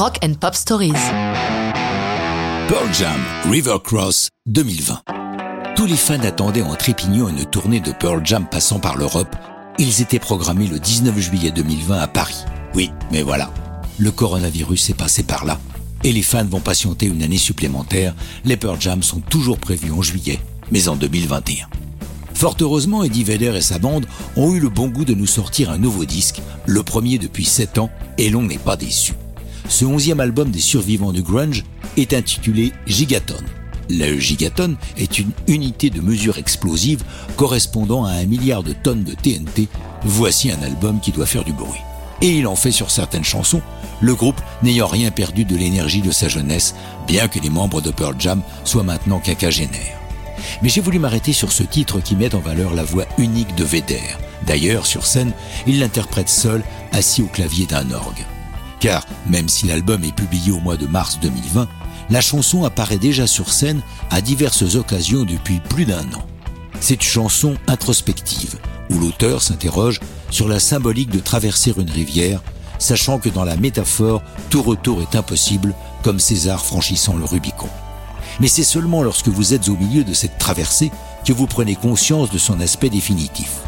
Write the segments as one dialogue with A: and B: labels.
A: Rock and Pop Stories.
B: Pearl Jam River Cross 2020. Tous les fans attendaient en trépignant une tournée de Pearl Jam passant par l'Europe. Ils étaient programmés le 19 juillet 2020 à Paris. Oui, mais voilà, le coronavirus est passé par là. Et les fans vont patienter une année supplémentaire. Les Pearl Jam sont toujours prévus en juillet, mais en 2021. Fort heureusement, Eddie Vedder et sa bande ont eu le bon goût de nous sortir un nouveau disque, le premier depuis 7 ans, et l'on n'est pas déçu. Ce onzième album des survivants du grunge est intitulé Gigaton. Le gigaton est une unité de mesure explosive correspondant à un milliard de tonnes de TNT. Voici un album qui doit faire du bruit. Et il en fait sur certaines chansons, le groupe n'ayant rien perdu de l'énergie de sa jeunesse, bien que les membres de Pearl Jam soient maintenant quinquagénaires. Mais j'ai voulu m'arrêter sur ce titre qui met en valeur la voix unique de Vedder. D'ailleurs, sur scène, il l'interprète seul, assis au clavier d'un orgue. Car, même si l'album est publié au mois de mars 2020, la chanson apparaît déjà sur scène à diverses occasions depuis plus d'un an. C'est une chanson introspective, où l'auteur s'interroge sur la symbolique de traverser une rivière, sachant que dans la métaphore, tout retour est impossible, comme César franchissant le Rubicon. Mais c'est seulement lorsque vous êtes au milieu de cette traversée que vous prenez conscience de son aspect définitif.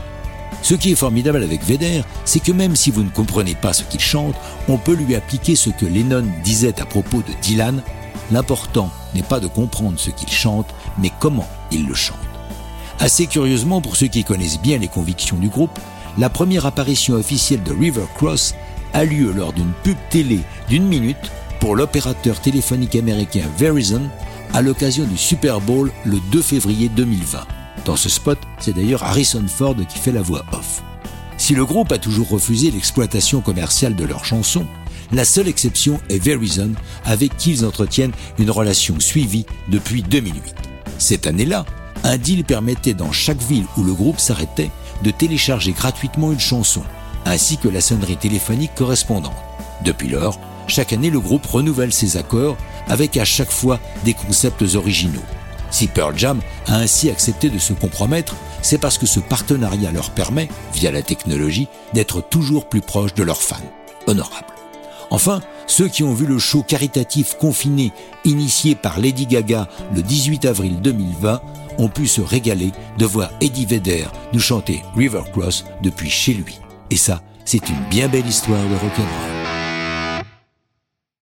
B: Ce qui est formidable avec Vedder, c'est que même si vous ne comprenez pas ce qu'il chante, on peut lui appliquer ce que Lennon disait à propos de Dylan. L'important n'est pas de comprendre ce qu'il chante, mais comment il le chante. Assez curieusement, pour ceux qui connaissent bien les convictions du groupe, la première apparition officielle de River Cross a lieu lors d'une pub télé d'une minute pour l'opérateur téléphonique américain Verizon à l'occasion du Super Bowl le 2 février 2020. Dans ce spot, c'est d'ailleurs Harrison Ford qui fait la voix off. Si le groupe a toujours refusé l'exploitation commerciale de leurs chansons, la seule exception est Verizon, avec qui ils entretiennent une relation suivie depuis 2008. Cette année-là, un deal permettait dans chaque ville où le groupe s'arrêtait de télécharger gratuitement une chanson, ainsi que la sonnerie téléphonique correspondante. Depuis lors, chaque année le groupe renouvelle ses accords avec à chaque fois des concepts originaux. Si Pearl Jam a ainsi accepté de se compromettre, c'est parce que ce partenariat leur permet, via la technologie, d'être toujours plus proches de leurs fans. Honorable. Enfin, ceux qui ont vu le show caritatif confiné initié par Lady Gaga le 18 avril 2020 ont pu se régaler de voir Eddie Vedder nous chanter River Cross depuis chez lui. Et ça, c'est une bien belle histoire de rock'n'roll.